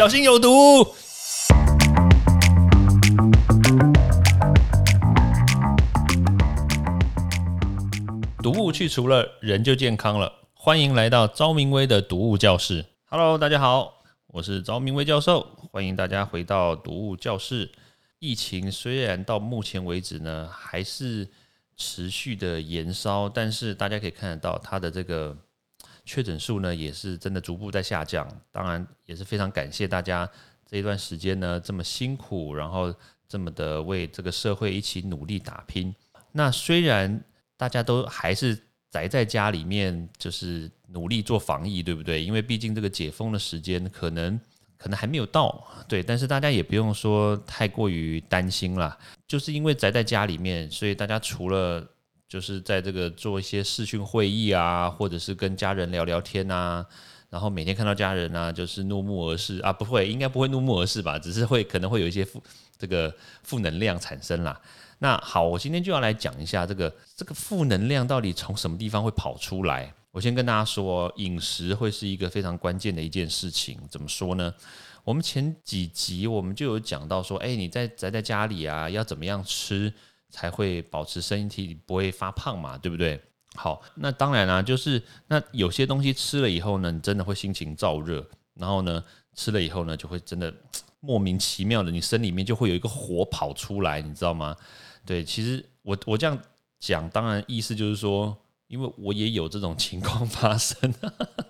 小心有毒。毒物去除了，人就健康了。欢迎来到昭明威的毒物教室。Hello，大家好，我是昭明威教授，欢迎大家回到毒物教室。疫情虽然到目前为止呢，还是持续的延烧，但是大家可以看得到，它的这个确诊数呢，也是真的逐步在下降。当然，也是非常感谢大家这一段时间呢，这么辛苦，然后这么的为这个社会一起努力打拼。那虽然大家都还是宅在家里面，就是努力做防疫，对不对？因为毕竟这个解封的时间可能可能还没有到，对。但是大家也不用说太过于担心啦，就是因为宅在家里面，所以大家除了就是在这个做一些视讯会议啊，或者是跟家人聊聊天啊，然后每天看到家人啊，就是怒目而视啊，不会，应该不会怒目而视吧？只是会可能会有一些负这个负能量产生啦。那好，我今天就要来讲一下这个这个负能量到底从什么地方会跑出来。我先跟大家说，饮食会是一个非常关键的一件事情。怎么说呢？我们前几集我们就有讲到说，哎，你在宅在家里啊，要怎么样吃才会保持身体不会发胖嘛，对不对？好，那当然啦，就是那有些东西吃了以后呢，你真的会心情燥热，然后呢，吃了以后呢，就会真的莫名其妙的，你身里面就会有一个火跑出来，你知道吗？对，其实我我这样讲，当然意思就是说，因为我也有这种情况发生，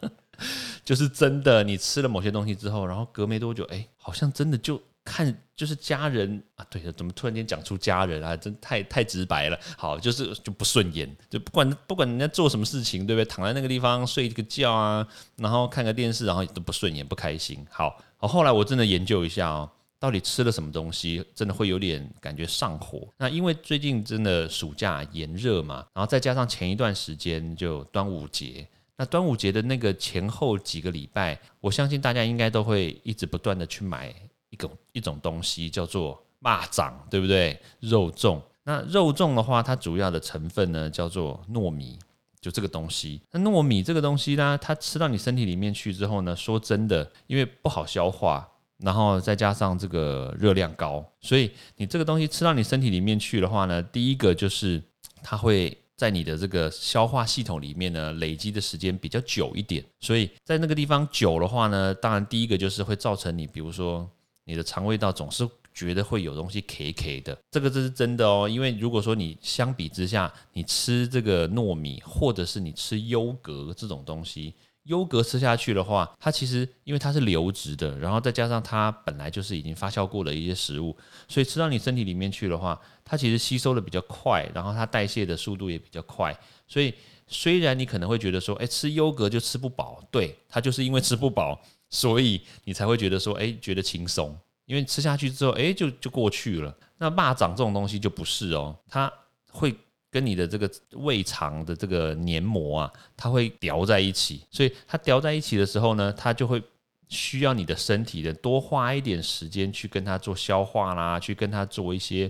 就是真的，你吃了某些东西之后，然后隔没多久，哎，好像真的就看就是家人啊，对的，怎么突然间讲出家人啊，真太太直白了。好，就是就不顺眼，就不管不管人家做什么事情，对不对？躺在那个地方睡个觉啊，然后看个电视，然后都不顺眼，不开心。好，好，后来我真的研究一下哦。到底吃了什么东西，真的会有点感觉上火？那因为最近真的暑假炎热嘛，然后再加上前一段时间就端午节，那端午节的那个前后几个礼拜，我相信大家应该都会一直不断的去买一种一种东西，叫做蚂蚱，对不对？肉粽。那肉粽的话，它主要的成分呢叫做糯米，就这个东西。那糯米这个东西呢，它吃到你身体里面去之后呢，说真的，因为不好消化。然后再加上这个热量高，所以你这个东西吃到你身体里面去的话呢，第一个就是它会在你的这个消化系统里面呢累积的时间比较久一点，所以在那个地方久的话呢，当然第一个就是会造成你，比如说你的肠胃道总是觉得会有东西 K K 的，这个这是真的哦，因为如果说你相比之下，你吃这个糯米或者是你吃优格这种东西。优格吃下去的话，它其实因为它是流质的，然后再加上它本来就是已经发酵过的一些食物，所以吃到你身体里面去的话，它其实吸收的比较快，然后它代谢的速度也比较快。所以虽然你可能会觉得说，哎，吃优格就吃不饱，对，它就是因为吃不饱，所以你才会觉得说，哎，觉得轻松，因为吃下去之后，哎，就就过去了。那蚂蚱这种东西就不是哦，它会。跟你的这个胃肠的这个黏膜啊，它会叼在一起，所以它叼在一起的时候呢，它就会需要你的身体的多花一点时间去跟它做消化啦，去跟它做一些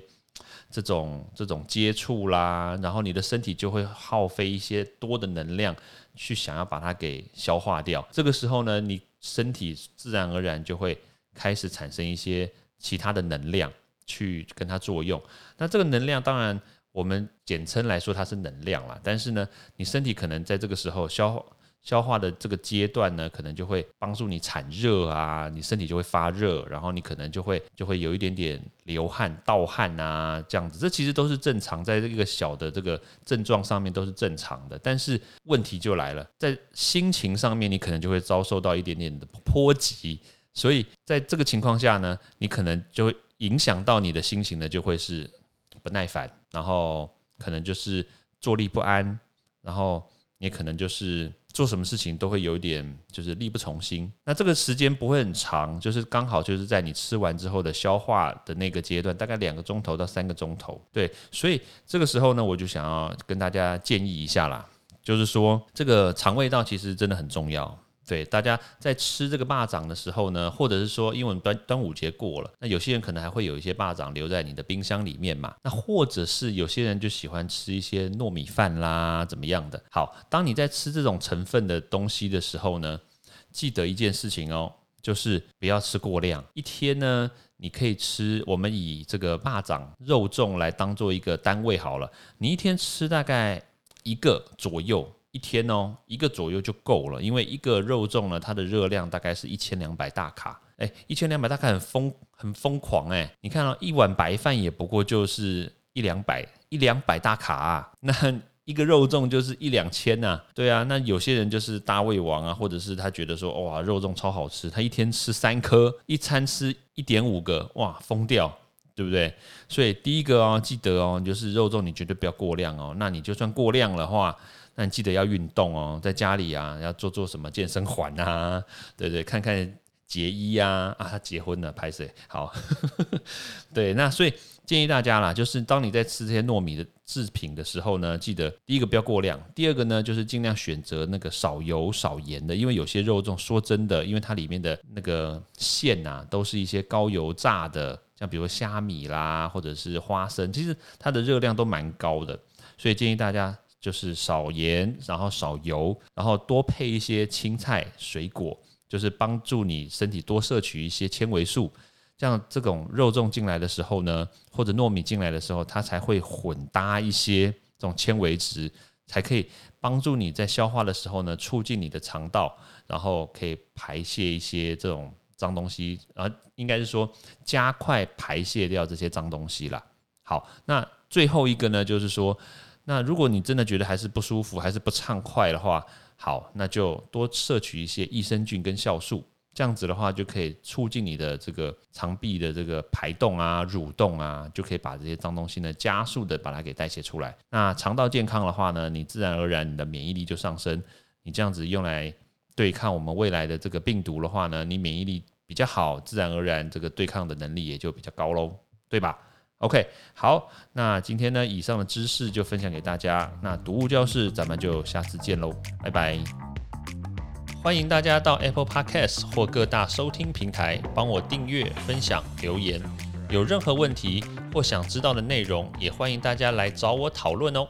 这种这种接触啦，然后你的身体就会耗费一些多的能量去想要把它给消化掉。这个时候呢，你身体自然而然就会开始产生一些其他的能量去跟它作用。那这个能量当然。我们简称来说，它是能量啦。但是呢，你身体可能在这个时候消消化的这个阶段呢，可能就会帮助你产热啊，你身体就会发热，然后你可能就会就会有一点点流汗、盗汗啊，这样子。这其实都是正常，在这个小的这个症状上面都是正常的。但是问题就来了，在心情上面，你可能就会遭受到一点点的波及。所以在这个情况下呢，你可能就会影响到你的心情呢，就会是。不耐烦，然后可能就是坐立不安，然后你可能就是做什么事情都会有一点就是力不从心。那这个时间不会很长，就是刚好就是在你吃完之后的消化的那个阶段，大概两个钟头到三个钟头。对，所以这个时候呢，我就想要跟大家建议一下啦，就是说这个肠胃道其实真的很重要。对，大家在吃这个霸掌的时候呢，或者是说，因为端端午节过了，那有些人可能还会有一些霸掌留在你的冰箱里面嘛。那或者是有些人就喜欢吃一些糯米饭啦，怎么样的？好，当你在吃这种成分的东西的时候呢，记得一件事情哦，就是不要吃过量。一天呢，你可以吃，我们以这个蚂蚱肉重来当做一个单位好了，你一天吃大概一个左右。一天哦，一个左右就够了，因为一个肉粽呢，它的热量大概是一千两百大卡。哎，一千两百大卡很疯，很疯狂哎！你看到一碗白饭也不过就是一两百，一两百大卡啊。那一个肉粽就是一两千呐。对啊，那有些人就是大胃王啊，或者是他觉得说哇，肉粽超好吃，他一天吃三颗，一餐吃一点五个，哇，疯掉，对不对？所以第一个哦，记得哦，就是肉粽你绝对不要过量哦。那你就算过量的话，那你记得要运动哦，在家里啊要做做什么健身环啊，对对？看看结衣呀，啊他结婚了，拍谁？好，对，那所以建议大家啦，就是当你在吃这些糯米的制品的时候呢，记得第一个不要过量，第二个呢就是尽量选择那个少油少盐的，因为有些肉粽说真的，因为它里面的那个馅呐都是一些高油炸的，像比如虾米啦或者是花生，其实它的热量都蛮高的，所以建议大家。就是少盐，然后少油，然后多配一些青菜、水果，就是帮助你身体多摄取一些纤维素。这样这种肉粽进来的时候呢，或者糯米进来的时候，它才会混搭一些这种纤维质，才可以帮助你在消化的时候呢，促进你的肠道，然后可以排泄一些这种脏东西，啊，应该是说加快排泄掉这些脏东西啦。好，那最后一个呢，就是说。那如果你真的觉得还是不舒服，还是不畅快的话，好，那就多摄取一些益生菌跟酵素，这样子的话就可以促进你的这个肠壁的这个排动啊、蠕动啊，就可以把这些脏东西呢加速的把它给代谢出来。那肠道健康的话呢，你自然而然你的免疫力就上升。你这样子用来对抗我们未来的这个病毒的话呢，你免疫力比较好，自然而然这个对抗的能力也就比较高喽，对吧？OK，好，那今天呢，以上的知识就分享给大家。那读物教室，咱们就下次见喽，拜拜！欢迎大家到 Apple Podcast 或各大收听平台帮我订阅、分享、留言。有任何问题或想知道的内容，也欢迎大家来找我讨论哦。